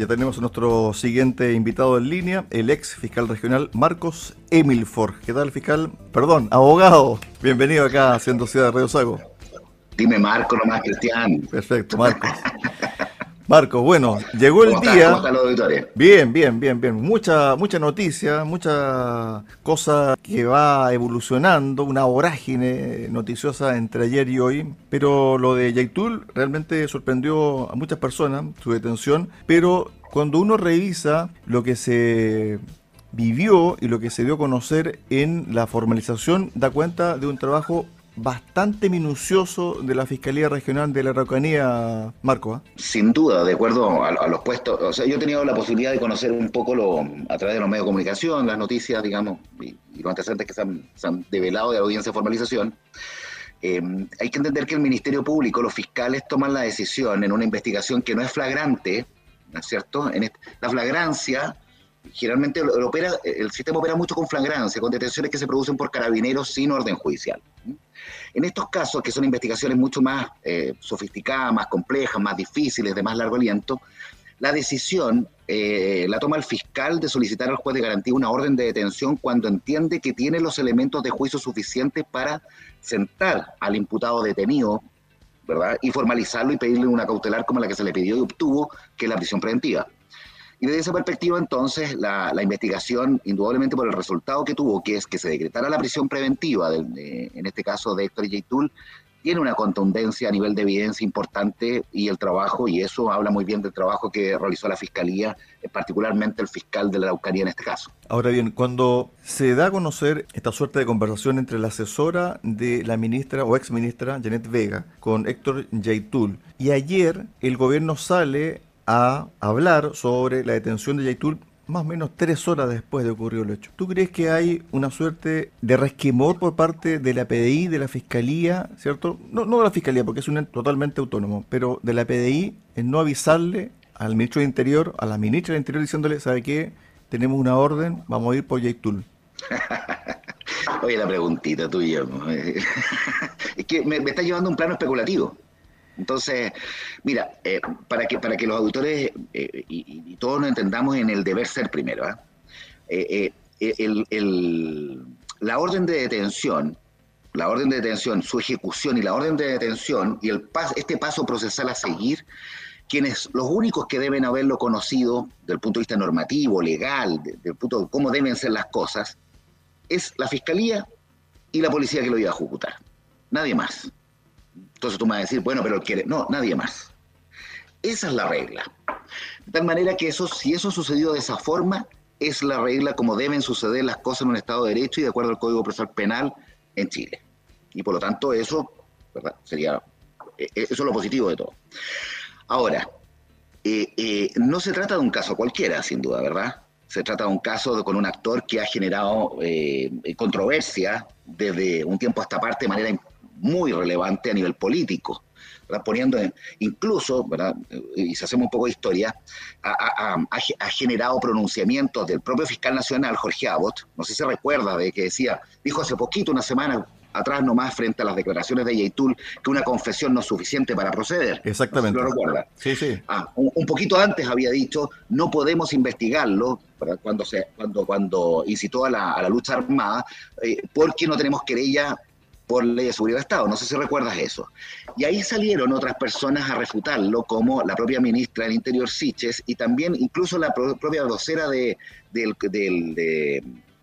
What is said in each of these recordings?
Ya tenemos a nuestro siguiente invitado en línea, el ex fiscal regional Marcos Emilfor. ¿Qué tal, fiscal? Perdón, abogado. Bienvenido acá a Ciudad de Radio Sago. Dime Marco nomás, Cristian. Perfecto, Marcos. Marco, bueno, llegó el día. Bien, bien, bien, bien. Mucha, mucha noticia, mucha cosa que va evolucionando, una vorágine noticiosa entre ayer y hoy. Pero lo de Yaitul realmente sorprendió a muchas personas, su detención. Pero cuando uno revisa lo que se vivió y lo que se dio a conocer en la formalización, da cuenta de un trabajo bastante minucioso de la Fiscalía Regional de la Araucanía, Marco. ¿ah? Sin duda, de acuerdo a, los puestos. O sea, yo he tenido la posibilidad de conocer un poco lo, a través de los medios de comunicación, las noticias, digamos, y, los antecedentes que se han, develado de la audiencia de formalización. Eh, hay que entender que el Ministerio Público, los fiscales toman la decisión en una investigación que no es flagrante, ¿no es cierto? En la flagrancia generalmente el sistema opera mucho con flagrancia, con detenciones que se producen por carabineros sin orden judicial. En estos casos, que son investigaciones mucho más eh, sofisticadas, más complejas, más difíciles, de más largo aliento, la decisión eh, la toma el fiscal de solicitar al juez de garantía una orden de detención cuando entiende que tiene los elementos de juicio suficientes para sentar al imputado detenido, ¿verdad? Y formalizarlo y pedirle una cautelar como la que se le pidió y obtuvo, que es la prisión preventiva. Y desde esa perspectiva, entonces, la, investigación, indudablemente por el resultado que tuvo, que es que se decretara la prisión preventiva, en este caso de Héctor Yeitul, tiene una contundencia a nivel de evidencia importante y el trabajo, y eso habla muy bien del trabajo que realizó la Fiscalía, eh, particularmente el fiscal de la Araucanía en este caso. Ahora bien, cuando se da a conocer esta suerte de conversación entre la asesora de la ministra o ex ministra Janet Vega con Héctor Yaitul, y ayer el gobierno sale a hablar sobre la detención de Yaitul más o menos tres horas después de ocurrido el hecho. ¿Tú crees que hay una suerte de resquemor por parte de la PDI, de la Fiscalía, ¿cierto? No, no de la Fiscalía, porque es un ente totalmente autónomo, pero de la PDI en no avisarle al ministro de Interior, a la ministra de Interior, diciéndole, ¿sabe qué? Tenemos una orden, vamos a ir por Yaitul. Oye, la preguntita tuya. es que me, me está llevando un plano especulativo. Entonces, mira, eh, para, que, para que los auditores eh, y, todos nos entendamos en el deber ser primero, ¿ah? eh, la orden de detención, la orden de detención, su ejecución y la orden de detención y el este paso procesal a seguir, quienes los únicos que deben haberlo conocido desde el punto de vista normativo, legal, del punto de cómo deben ser las cosas, es la fiscalía y la policía que lo iba a ejecutar. Nadie más. Entonces tú me vas a decir, bueno, pero quiere. No, nadie más. Esa es la regla. De tal manera que eso, si eso sucedió de esa forma, es la regla como deben suceder las cosas en un Estado de Derecho y de acuerdo al Código Procesal Penal en Chile. Y por lo tanto, eso sería e, e, eso es lo positivo de todo. Ahora, eh, eh, no se trata de un caso cualquiera, sin duda, ¿verdad? Se trata de un caso con un actor que ha generado eh, controversia desde un tiempo a esta parte de manera muy relevante a nivel político, poniendo incluso, ¿verdad? y si hacemos un poco de historia, ha, generado pronunciamientos del propio fiscal nacional, Jorge Abbott, no sé si se recuerda de que decía, dijo hace poquito, una semana atrás nomás, frente a las declaraciones de Yaitul, que una confesión no es suficiente para proceder. Exactamente. lo recuerda. Sí, sí. Ah, un, poquito antes había dicho, no podemos investigarlo, cuando se cuando cuando incitó a la, lucha armada, eh, porque no tenemos querella por ley de seguridad de Estado. No sé si recuerdas eso. Y ahí salieron otras personas a refutarlo, como la propia ministra del Interior, Siches, y también incluso la propia vocera de,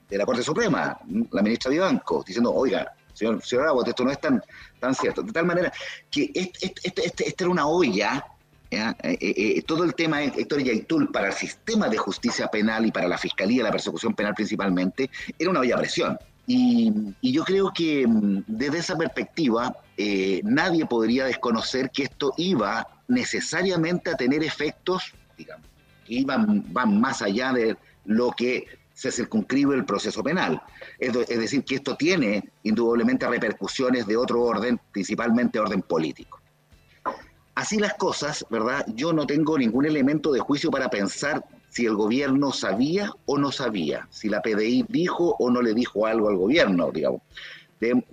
la Corte Suprema, la ministra Vivanco, diciendo, oiga, señor, señor Abbott, esto no es tan, tan cierto. De tal manera que este, este, era una olla eh, eh, eh, todo el tema de Héctor Yaitul para el sistema de justicia penal y para la fiscalía, la persecución penal principalmente, era una olla a presión. Y, yo creo que mm, desde esa perspectiva eh, nadie podría desconocer que esto iba necesariamente a tener efectos, digamos, que iban, van más allá de lo que se circunscribe el proceso penal. Es, es decir, que esto tiene indudablemente repercusiones de otro orden, principalmente orden político. Así las cosas, ¿verdad? Yo no tengo ningún elemento de juicio para pensar si el gobierno sabía o no sabía, si la PDI dijo o no le dijo algo al gobierno, digamos.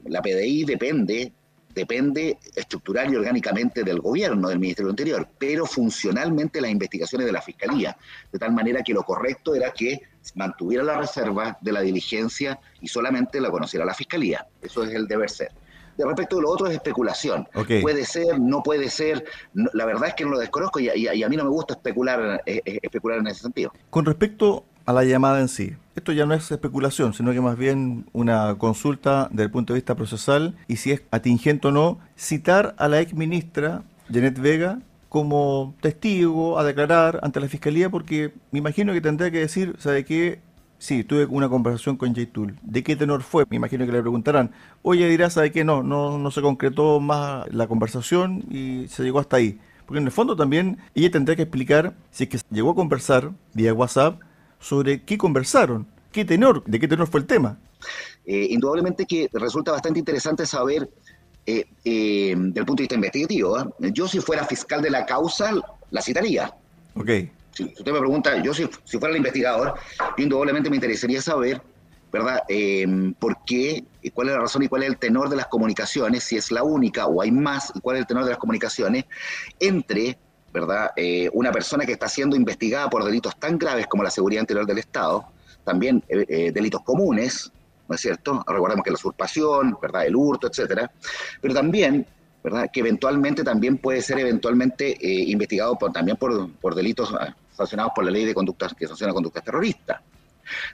la PDI depende depende estructural y orgánicamente del gobierno, del Ministerio del Interior, pero funcionalmente las investigaciones de la Fiscalía, de tal manera que lo correcto era que mantuviera la reserva de la diligencia y solamente la conociera la Fiscalía. Eso es el deber ser. De respecto de lo otro es especulación. Puede ser, no puede ser. la verdad es que no lo desconozco y, a mí no me gusta especular, eh, eh, especular en ese sentido. Con respecto a la llamada en sí, esto ya no es especulación, sino que más bien una consulta desde el punto de vista procesal y si es atingente o no, citar a la ex ministra Janet Vega como testigo a declarar ante la fiscalía porque me imagino que tendría que decir, ¿sabe qué? Sí, tuve una conversación con J. Tool. ¿De qué tenor fue? Me imagino que le preguntarán. Oye, dirá, ¿sabe qué? No, no, no se concretó más la conversación y se llegó hasta ahí. Porque en el fondo también ella tendría que explicar si es que llegó a conversar vía WhatsApp sobre qué conversaron, qué tenor, de qué tenor fue el tema. Eh, indudablemente que resulta bastante interesante saber eh, eh, del punto de vista investigativo. Yo si fuera fiscal de la causa, la citaría. Ok si usted me pregunta, yo si, fuera el investigador, indudablemente me interesaría saber, ¿verdad? Em, ¿Por qué? ¿Cuál es la razón y cuál es el tenor de las comunicaciones? Si es la única o hay más, y cuál es el tenor de las comunicaciones entre, ¿verdad? Eh, una persona que está siendo investigada por delitos tan graves como la seguridad interior del Estado, también eh, eh, delitos comunes, ¿no es cierto? Recordemos que la usurpación, ¿verdad? El hurto, etcétera. Pero también ¿verdad? que eventualmente también puede ser eventualmente investigado también por, por delitos ah, sancionados por la ley de conductas que sanciona conductas terroristas.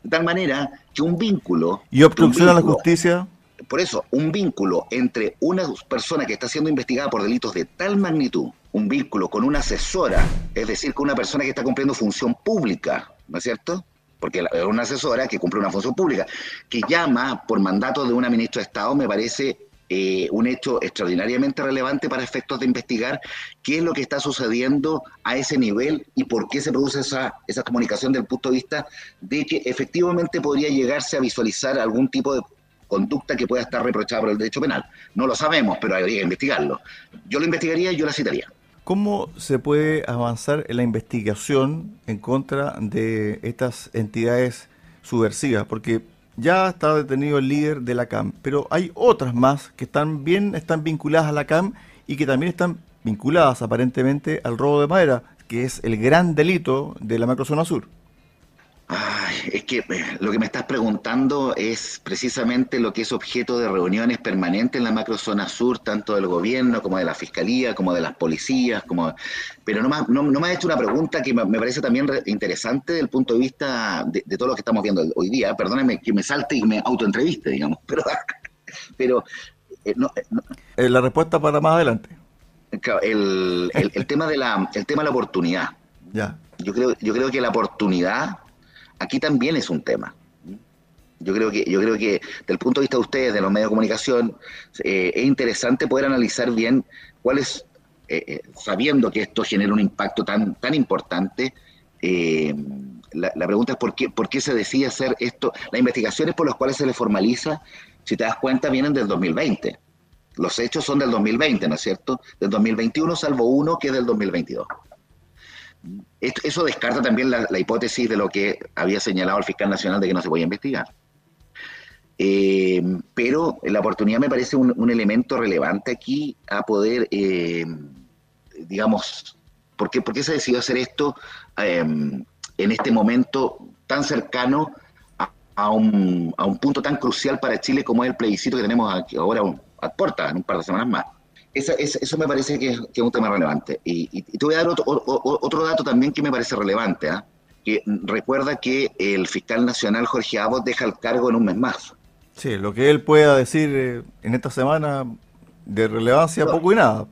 De tal manera que un vínculo... ¿Y obstrucción a la justicia? Por eso, un vínculo entre una persona que está siendo investigada por delitos de tal magnitud, un vínculo con una asesora, es decir, con una persona que está cumpliendo función pública, ¿no es cierto? Porque es una asesora que cumple una función pública, que llama por mandato de una ministra de Estado, me parece eh, un hecho extraordinariamente relevante para efectos de investigar qué es lo que está sucediendo a ese nivel y por qué se produce esa, esa comunicación desde el punto de vista de que efectivamente podría llegarse a visualizar algún tipo de conducta que pueda estar reprochada por el derecho penal. No lo sabemos, pero habría que investigarlo. Yo lo investigaría y yo la citaría. ¿Cómo se puede avanzar en la investigación en contra de estas entidades subversivas? Porque ya está detenido el líder de la CAM, pero hay otras más que están están vinculadas a la CAM y que también están vinculadas aparentemente al robo de madera, que es el gran delito de la macrozona sur. Ay, es que eh, lo que me estás preguntando es precisamente lo que es objeto de reuniones permanentes en la macrozona sur, tanto del gobierno como de la fiscalía, como de las policías, como pero no me, no, me ha hecho una pregunta que me, parece también interesante desde el punto de vista de, todo lo que estamos viendo hoy día. Perdóneme que me salte y me autoentreviste, digamos, pero, pero eh, eh, la respuesta para más adelante. El, el, tema de la, el tema de la oportunidad. Ya. Yo creo, yo creo que la oportunidad aquí también es un tema. Yo creo que, yo creo que desde el punto de vista de ustedes, de los medios de comunicación, eh, es interesante poder analizar bien cuál es, eh, eh, sabiendo que esto genera un impacto tan, tan importante, la, pregunta es por qué, por qué se decide hacer esto. Las investigaciones por las cuales se le formaliza, si te das cuenta, vienen del 2020. Los hechos son del 2020, ¿no es cierto? Del 2021, salvo uno que es del 2022. Eso descarta también la, hipótesis de lo que había señalado el fiscal nacional de que no se podía investigar. Eh, pero la oportunidad me parece un, elemento relevante aquí a poder, eh, digamos, ¿por qué, se decidió hacer esto eh, en este momento tan cercano a, un, a, un, punto tan crucial para Chile como es el plebiscito que tenemos aquí ahora a puertas en un par de semanas más? Eso me parece que es, un tema relevante. Y, te voy a dar otro, dato también que me parece relevante. ¿ah? Que recuerda que el fiscal nacional Jorge Abot deja el cargo en un mes más. Sí, lo que él pueda decir eh, en esta semana de relevancia, poco y nada.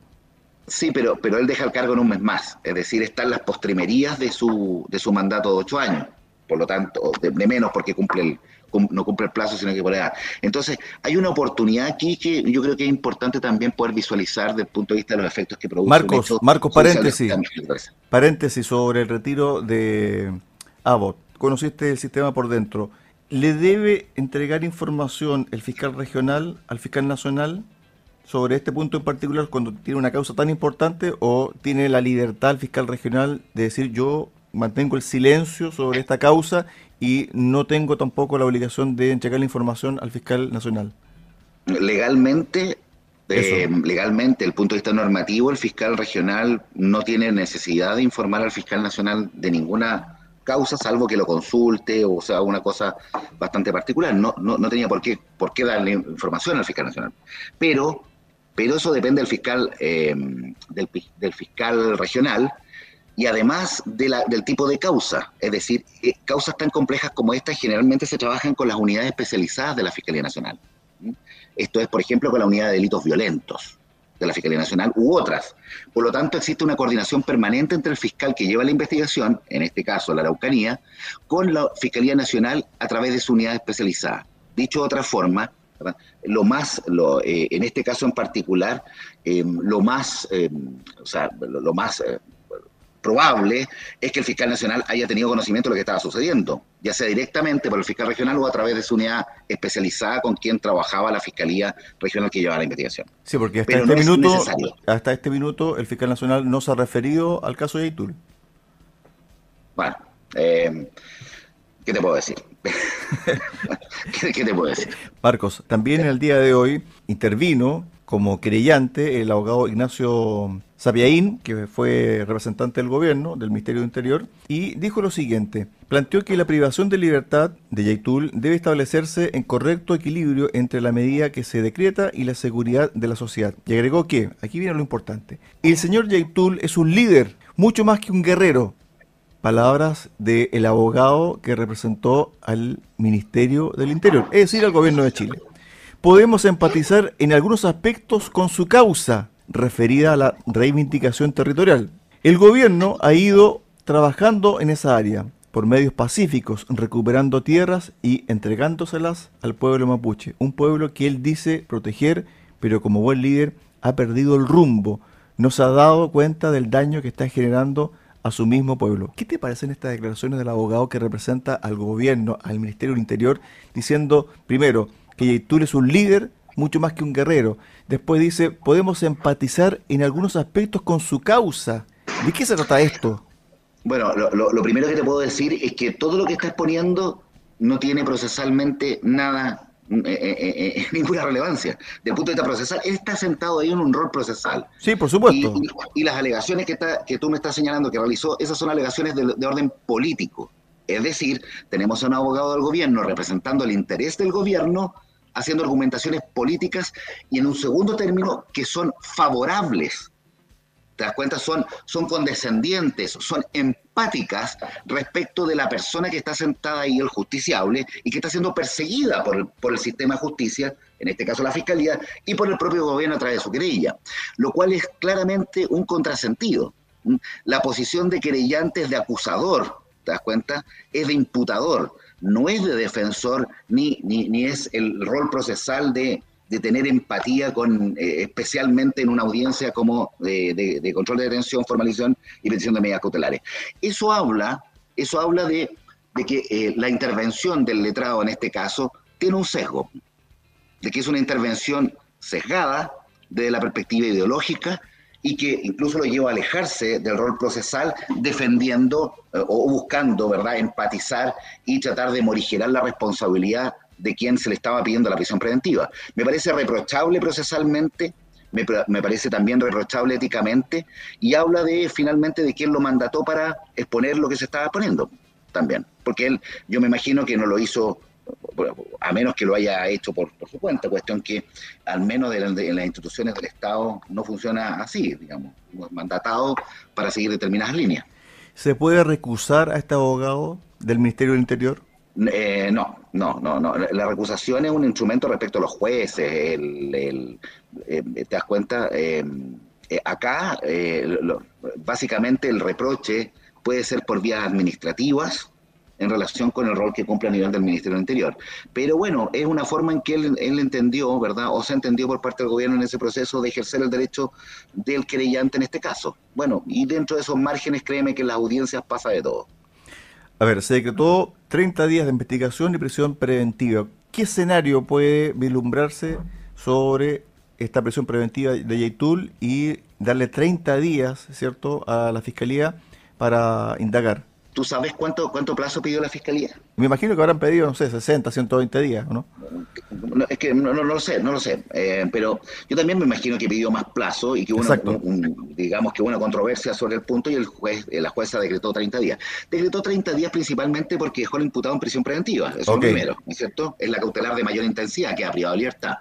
Sí, pero, pero él deja el cargo en un mes más. Es decir, están las postrimerías de su, de su mandato de ocho años. Por lo tanto, de menos porque cumple el, no cumple el plazo, sino que por edad. Entonces, hay una oportunidad aquí que yo creo que es importante también poder visualizar desde el punto de vista de los efectos que produce. Marcos, Marcos paréntesis, paréntesis sobre el retiro de Abbott. Conociste el sistema por dentro. ¿Le debe entregar información el fiscal regional al fiscal nacional sobre este punto en particular cuando tiene una causa tan importante o tiene la libertad el fiscal regional de decir yo mantengo el silencio sobre esta causa y no tengo tampoco la obligación de entregar la información al fiscal nacional. Legalmente, Eh, legalmente, el punto de vista normativo, el fiscal regional no tiene necesidad de informar al fiscal nacional de ninguna causa, salvo que lo consulte o sea una cosa bastante particular. No, no, no tenía por qué, por qué darle información al fiscal nacional. Pero, pero eso depende del fiscal, eh, del, del, fiscal regional y además del tipo de causa. Es decir, eh, causas tan complejas como estas generalmente se trabajan con las unidades especializadas de la Fiscalía Nacional. Esto es, por ejemplo, con la unidad de delitos violentos de la Fiscalía Nacional u otras. Por lo tanto, existe una coordinación permanente entre el fiscal que lleva la investigación, en este caso la Araucanía, con la Fiscalía Nacional a través de su unidad especializada. Dicho de otra forma, lo más, lo, eh, en este caso en particular, eh, lo más, o sea, lo, más probable es que el fiscal nacional haya tenido conocimiento de lo que estaba sucediendo, ya sea directamente por el fiscal regional o a través de su unidad especializada con quien trabajaba la fiscalía regional que llevaba la investigación. Sí, porque hasta, este, minuto, hasta este minuto el fiscal nacional no se ha referido al caso de Aitul. Bueno, eh, ¿qué te puedo decir? ¿Qué, te puedo decir? Marcos, también el día de hoy intervino como creyente el abogado Ignacio Sabiaín, que fue representante del gobierno, del Ministerio de Interior, y dijo lo siguiente, planteó que la privación de libertad de Yaitul debe establecerse en correcto equilibrio entre la medida que se decreta y la seguridad de la sociedad. Y agregó que, aquí viene lo importante, el señor Yaitul es un líder, mucho más que un guerrero. Palabras del abogado que representó al Ministerio del Interior, es decir, al gobierno de Chile podemos empatizar en algunos aspectos con su causa referida a la reivindicación territorial. El gobierno ha ido trabajando en esa área por medios pacíficos, recuperando tierras y entregándoselas al pueblo mapuche, un pueblo que él dice proteger, pero como buen líder ha perdido el rumbo, no se ha dado cuenta del daño que está generando a su mismo pueblo. ¿Qué te parecen estas declaraciones del abogado que representa al gobierno, al Ministerio del Interior, diciendo, primero, que Yaitul es un líder mucho más que un guerrero. Después dice, podemos empatizar en algunos aspectos con su causa. ¿De qué se trata esto? Bueno, lo, primero que te puedo decir es que todo lo que está exponiendo no tiene procesalmente nada, eh, eh, eh, ninguna relevancia. Del punto de vista procesal, él está sentado ahí en un rol procesal. Sí, por supuesto. Y, las alegaciones que, está, que tú me estás señalando que realizó, esas son alegaciones de orden político. Es decir, tenemos a un abogado del gobierno representando el interés del gobierno haciendo argumentaciones políticas y en un segundo término que son favorables. ¿Te das cuenta? Son, son condescendientes, son empáticas respecto de la persona que está sentada ahí, el justiciable, y que está siendo perseguida por, por el sistema de justicia, en este caso la Fiscalía, y por el propio gobierno a través de su querella, lo cual es claramente un contrasentido. La posición de querellante es de acusador, ¿te das cuenta? Es de imputador no es de defensor ni, ni, es el rol procesal de, tener empatía con, eh, especialmente en una audiencia como de, control de detención, formalización y petición de medidas cautelares. Eso habla, eso habla de, que eh, la intervención del letrado en este caso tiene un sesgo, de que es una intervención sesgada desde la perspectiva ideológica y que incluso lo lleva a alejarse del rol procesal defendiendo eh, o buscando, ¿verdad?, empatizar y tratar de morigerar la responsabilidad de quien se le estaba pidiendo la prisión preventiva. Me parece reprochable procesalmente, me, me, parece también reprochable éticamente y habla de finalmente de quién lo mandató para exponer lo que se estaba poniendo también, porque él, yo me imagino que no lo hizo a menos que lo haya hecho por, su cuenta, cuestión que al menos en las instituciones del Estado no funciona así, digamos, mandatado para seguir determinadas líneas. ¿Se puede recusar a este abogado del Ministerio del Interior? Eh, no, no, no, no. La recusación es un instrumento respecto a los jueces. El, eh, ¿Te das cuenta? Eh, acá, básicamente, el reproche puede ser por vías administrativas, en relación con el rol que cumple a nivel del Ministerio del Interior. Pero bueno, es una forma en que él, entendió, ¿verdad? O se entendió por parte del gobierno en ese proceso de ejercer el derecho del creyente en este caso. Bueno, y dentro de esos márgenes, créeme que las audiencias pasa de todo. A ver, se decretó 30 días de investigación y prisión preventiva. ¿Qué escenario puede vislumbrarse sobre esta prisión preventiva de Yaitul y darle 30 días, ¿cierto?, a la Fiscalía para indagar? ¿Tú sabes cuánto, cuánto plazo pidió la Fiscalía? Me imagino que habrán pedido, no sé, 60, 120 días, ¿no? es que no, no, lo sé, no lo sé. Eh, pero yo también me imagino que pidió más plazo y que hubo, digamos que hubo una controversia sobre el punto y el juez, eh, la jueza decretó 30 días. Decretó 30 días principalmente porque dejó al imputado en prisión preventiva. Eso es lo primero, ¿no es cierto? Es la cautelar de mayor intensidad que ha privado de libertad.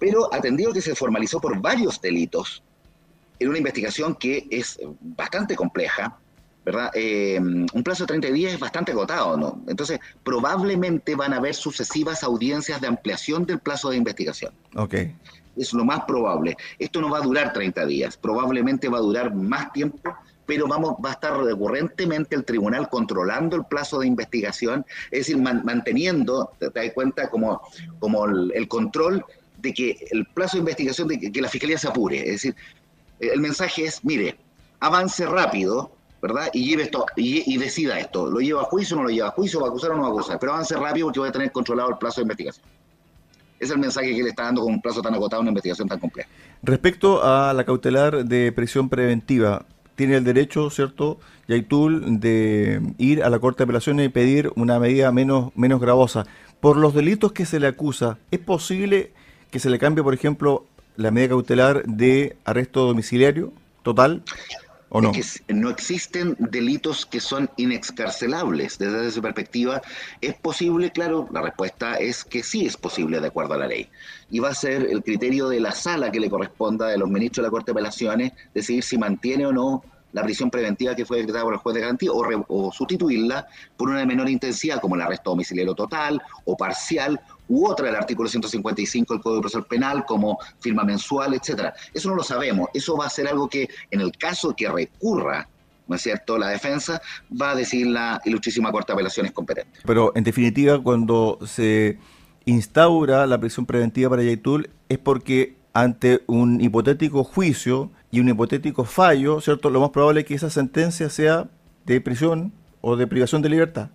Pero atendido que se formalizó por varios delitos, en una investigación que es bastante compleja, ¿verdad? Eh, un plazo de 30 días es bastante agotado, ¿no? Entonces, probablemente van a haber sucesivas audiencias de ampliación del plazo de investigación. Ok. Es lo más probable. Esto no va a durar 30 días, probablemente va a durar más tiempo, pero vamos, va a estar recurrentemente el tribunal controlando el plazo de investigación, es decir, manteniendo, te, das cuenta, como, como el, control de que el plazo de investigación, de que la fiscalía se apure. Es decir, el mensaje es, mire, avance rápido, ¿verdad? Y lleve esto, y, decida esto, ¿lo lleva a juicio o no lo lleva a juicio, va a acusar o no va a acusar? Pero avance rápido porque voy a tener controlado el plazo de investigación. Es el mensaje que le está dando con un plazo tan agotado una investigación tan compleja. Respecto a la cautelar de prisión preventiva, tiene el derecho, ¿cierto, Yaitul, de ir a la Corte de Apelaciones y pedir una medida menos, menos gravosa. Por los delitos que se le acusa, ¿es posible que se le cambie, por ejemplo, la medida cautelar de arresto domiciliario total? ¿O no? que no existen delitos que son inexcarcelables. Desde esa perspectiva, ¿es posible? Claro, la respuesta es que sí es posible de acuerdo a la ley. Y va a ser el criterio de la sala que le corresponda de los ministros de la Corte de Apelaciones decidir si mantiene o no la prisión preventiva que fue decretada por el juez de garantía o, o, sustituirla por una de menor intensidad como el arresto domiciliario total o parcial u otra del artículo 155 del Código Procesal Penal como firma mensual, etcétera. Eso no lo sabemos. Eso va a ser algo que en el caso que recurra ¿no es cierto? La defensa va a decir la ilustrísima Corte de Apelaciones competente. Pero en definitiva, cuando se instaura la prisión preventiva para Yaitul es porque ante un hipotético juicio y un hipotético fallo, ¿cierto? Lo más probable es que esa sentencia sea de prisión o de privación de libertad.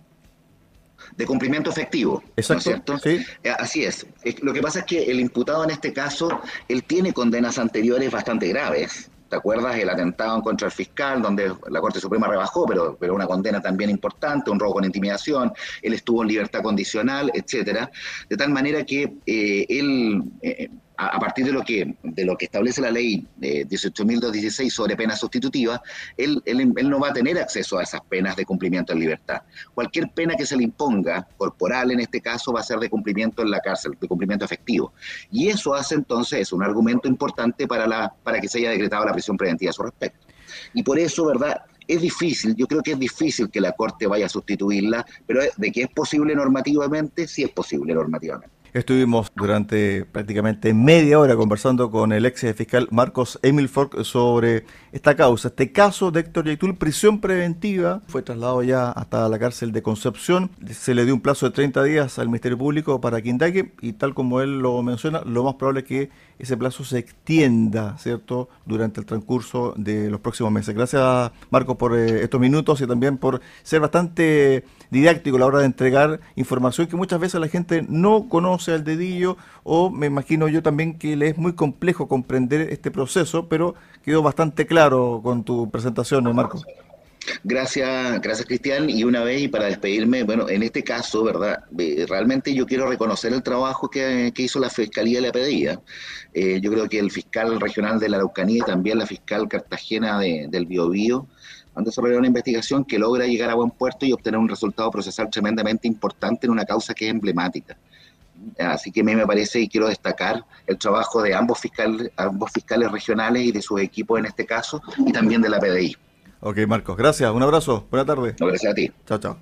De cumplimiento efectivo. Exacto. cierto? Sí. Eh, así es. Lo que pasa es que el imputado en este caso, él tiene condenas anteriores bastante graves. ¿Te acuerdas? El atentado contra el fiscal, donde la Corte Suprema rebajó, pero, pero una condena también importante, un robo con intimidación, él estuvo en libertad condicional, etcétera. De tal manera que eh, él, eh, a, partir de lo que de lo que establece la ley eh, 18.216 sobre penas sustitutivas, él, él, no va a tener acceso a esas penas de cumplimiento en libertad. Cualquier pena que se le imponga, corporal en este caso, va a ser de cumplimiento en la cárcel, de cumplimiento efectivo. Y eso hace entonces, es un argumento importante para, la, para que se haya decretado la prisión preventiva a su respecto. Y por eso, ¿verdad? Es difícil, yo creo que es difícil que la Corte vaya a sustituirla, pero de que es posible normativamente, sí es posible normativamente. Estuvimos durante prácticamente media hora conversando con el ex fiscal Marcos Emilfork sobre esta causa, este caso de Héctor Yaitul, prisión preventiva, fue trasladado ya hasta la cárcel de Concepción, se le dio un plazo de 30 días al Ministerio Público para que indague y tal como él lo menciona, lo más probable es que ese plazo se extienda, ¿cierto?, durante el transcurso de los próximos meses. Gracias, Marcos, por eh, estos minutos y también por ser bastante didáctico a la hora de entregar información que muchas veces la gente no conoce al dedillo o me imagino yo también que le es muy complejo comprender este proceso, pero quedó bastante claro con tu presentación, Marco. Gracias, gracias Cristian. Y una vez, y para despedirme, bueno, en este caso, ¿verdad? Realmente yo quiero reconocer el trabajo que, hizo la Fiscalía de la PDI. Eh, yo creo que el fiscal regional de la Araucanía y también la fiscal cartagena del Biobío han desarrollado una investigación que logra llegar a buen puerto y obtener un resultado procesal tremendamente importante en una causa que es emblemática. Así que a mí me parece y quiero destacar el trabajo de ambos fiscales, ambos fiscales regionales y de sus equipos en este caso, y también de la PDI. Ok, Marcos, gracias, un abrazo, buena tarde. gracias a ti. chao. chao.